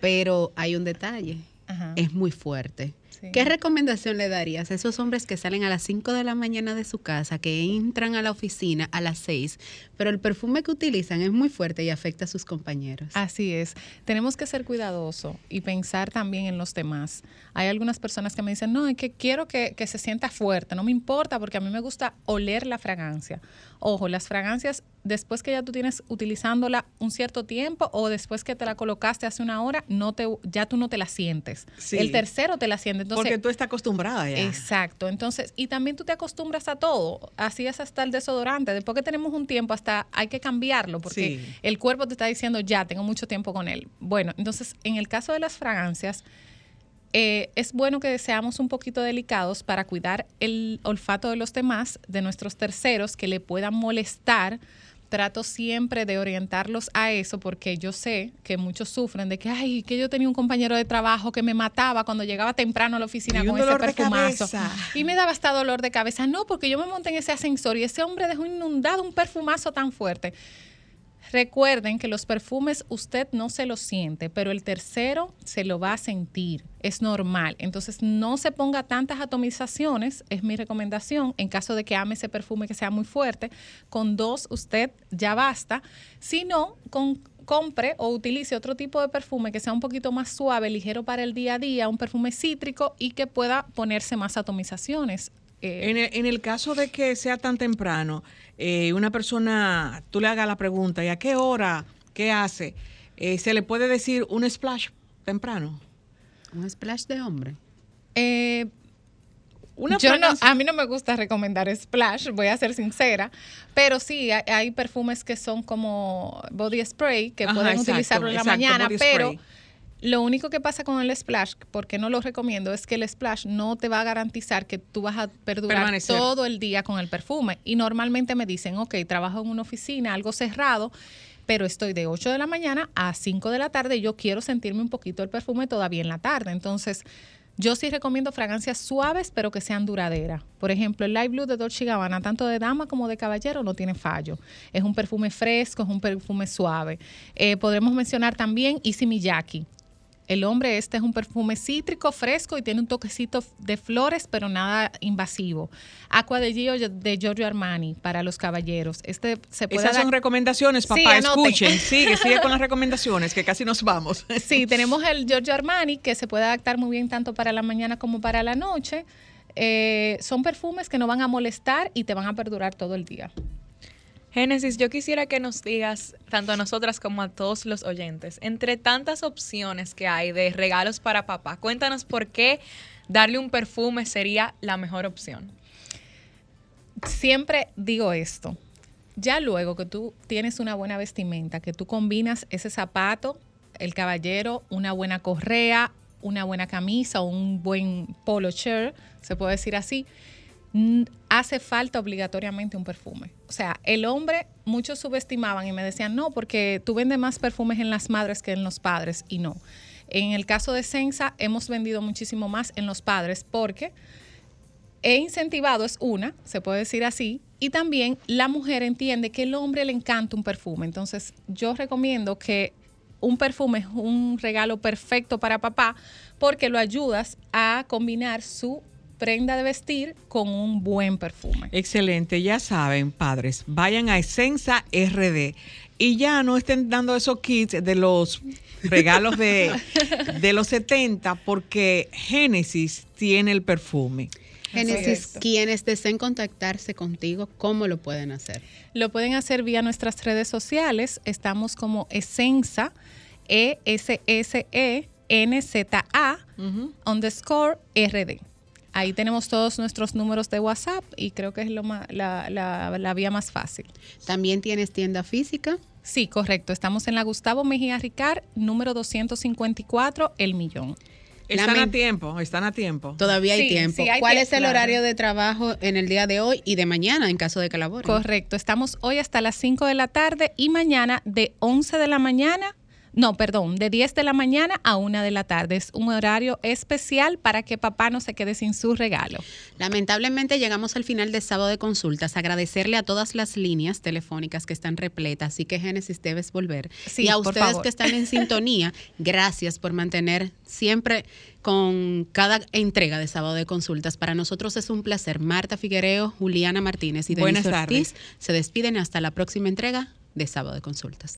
A: pero hay un detalle,
G: Ajá.
A: es muy fuerte.
G: Sí.
A: ¿Qué recomendación le darías a esos hombres que salen a las 5 de la mañana de su casa, que entran a la oficina a las 6, pero el perfume que utilizan es muy fuerte y afecta a sus compañeros?
G: Así es. Tenemos que ser cuidadosos y pensar también en los demás. Hay algunas personas que me dicen, no, es que quiero que, que se sienta fuerte, no me importa porque a mí me gusta oler la fragancia. Ojo, las fragancias, después que ya tú tienes utilizándola un cierto tiempo o después que te la colocaste hace una hora, no te, ya tú no te la sientes.
B: Sí.
G: El tercero te la siente. Entonces,
B: Porque tú estás acostumbrada ya.
G: Exacto, entonces, y también tú te acostumbras a todo, así es hasta el desodorante, después que tenemos un tiempo hasta hay que cambiarlo porque
B: Sí.
G: el cuerpo te está diciendo ya, tengo mucho tiempo con él. Bueno, entonces, en el caso de las fragancias, eh, es bueno que seamos un poquito delicados para cuidar el olfato de los demás, de nuestros terceros, que le puedan molestar. Trato siempre de orientarlos a eso porque yo sé que muchos sufren de que, ay, que yo tenía un compañero de trabajo que me mataba cuando llegaba temprano a la oficina
B: Y
G: con ese perfumazo. Y me daba hasta dolor de cabeza. No, porque yo me monté en ese ascensor y ese hombre dejó inundado un perfumazo tan fuerte. Recuerden que los perfumes usted no se los siente, pero el tercero se lo va a sentir. Es normal. Entonces no se ponga tantas atomizaciones, es mi recomendación. En caso de que ame ese perfume que sea muy fuerte, con dos usted ya basta. Si no, con compre o utilice otro tipo de perfume que sea un poquito más suave, ligero para el día a día, un perfume cítrico y que pueda ponerse más atomizaciones. Eh,
B: En el, en el caso de que sea tan temprano, eh, una persona, tú le hagas la pregunta, ¿y a qué hora? ¿Qué hace? Eh, ¿Se le puede decir un splash temprano?
A: Un splash de hombre.
G: eh,
B: Una
G: Yo no,
B: fragancia-
G: a mí no me gusta recomendar splash, voy a ser sincera, pero sí hay, hay perfumes que son como body spray que
B: Ajá,
G: pueden
B: exacto,
G: utilizarlo en la
B: exacto,
G: mañana, pero
B: spray.
G: Lo único que pasa con el splash, porque no lo recomiendo, es que el splash no te va a garantizar que tú vas a perdurar
B: Permanecer.
G: todo el día con el perfume. Y normalmente me dicen, ok, trabajo en una oficina, algo cerrado, pero estoy de 8 de la mañana a 5 de la tarde y yo quiero sentirme un poquito el perfume todavía en la tarde. Entonces, yo sí recomiendo fragancias suaves, pero que sean duraderas. Por ejemplo, el Light Blue de Dolce Gabbana, tanto de dama como de caballero, no tiene fallo. Es un perfume fresco, es un perfume suave. Eh, podremos mencionar también Issey Miyake. El hombre este es un perfume cítrico, fresco y tiene un toquecito de flores, pero nada invasivo. Aqua de Gio de Giorgio Armani para los caballeros. Este se puede
B: Esas son recomendaciones, papá. escuchen. [LAUGHS] Sigue, sigue con las recomendaciones, que casi nos vamos.
G: Sí, tenemos el Giorgio Armani que se puede adaptar muy bien tanto para la mañana como para la noche. Eh, son perfumes que no van a molestar y te van a perdurar todo el día.
C: Génesis, yo quisiera que nos digas, tanto a nosotras como a todos los oyentes, entre tantas opciones que hay de regalos para papá, cuéntanos por qué darle un perfume sería la mejor opción.
G: Siempre digo esto. Ya luego que tú tienes una buena vestimenta, que tú combinas ese zapato, el caballero, una buena correa, una buena camisa un buen polo shirt, se puede decir así, hace falta obligatoriamente un perfume. O sea, el hombre, muchos subestimaban y me decían, no, porque tú vendes más perfumes en las madres que en los padres, y no. En el caso de Sensa, hemos vendido muchísimo más en los padres porque he incentivado es una, se puede decir así, y también la mujer entiende que el hombre le encanta un perfume. Entonces, yo recomiendo que un perfume es un regalo perfecto para papá porque lo ayudas a combinar su prenda de vestir con un buen perfume.
B: Excelente, ya saben, padres, vayan a Esenza RD y ya no estén dando esos kits de los regalos de, [LAUGHS] de los 70 porque Génesis tiene el perfume.
A: Génesis, quienes deseen contactarse contigo, ¿cómo lo pueden hacer?
G: Lo pueden hacer vía nuestras redes sociales. Estamos como Esenza, E E-S-S-E-N-Z-A, underscore RD. Ahí tenemos todos nuestros números de WhatsApp y creo que es lo ma- la, la- la vía más fácil.
A: También tienes tienda física.
G: Sí, correcto. Estamos en la Gustavo Mejía Ricard, número 254, El Millón.
B: Están a tiempo, están a tiempo.
A: Todavía hay
G: Sí,
A: tiempo.
G: sí, hay
A: ¿Cuál es el
G: claro.
A: horario de trabajo en el día de hoy y de mañana en caso de que laboren?
G: Correcto. Estamos hoy hasta las 5 de la tarde y mañana de 11 de la mañana. No, perdón, de 10 de la mañana a 1 de la tarde. Es un horario especial para que papá no se quede sin su regalo.
A: Lamentablemente llegamos al final de sábado de consultas. Agradecerle a todas las líneas telefónicas que están repletas, así que Génesis debes volver.
G: Sí,
A: y a ustedes que están en sintonía, [LAUGHS] gracias por mantener siempre con cada entrega de sábado de consultas. Para nosotros es un placer. Marta Figuereo, Juliana Martínez y
B: tardes.
A: Ortiz se despiden hasta la próxima entrega de sábado de consultas.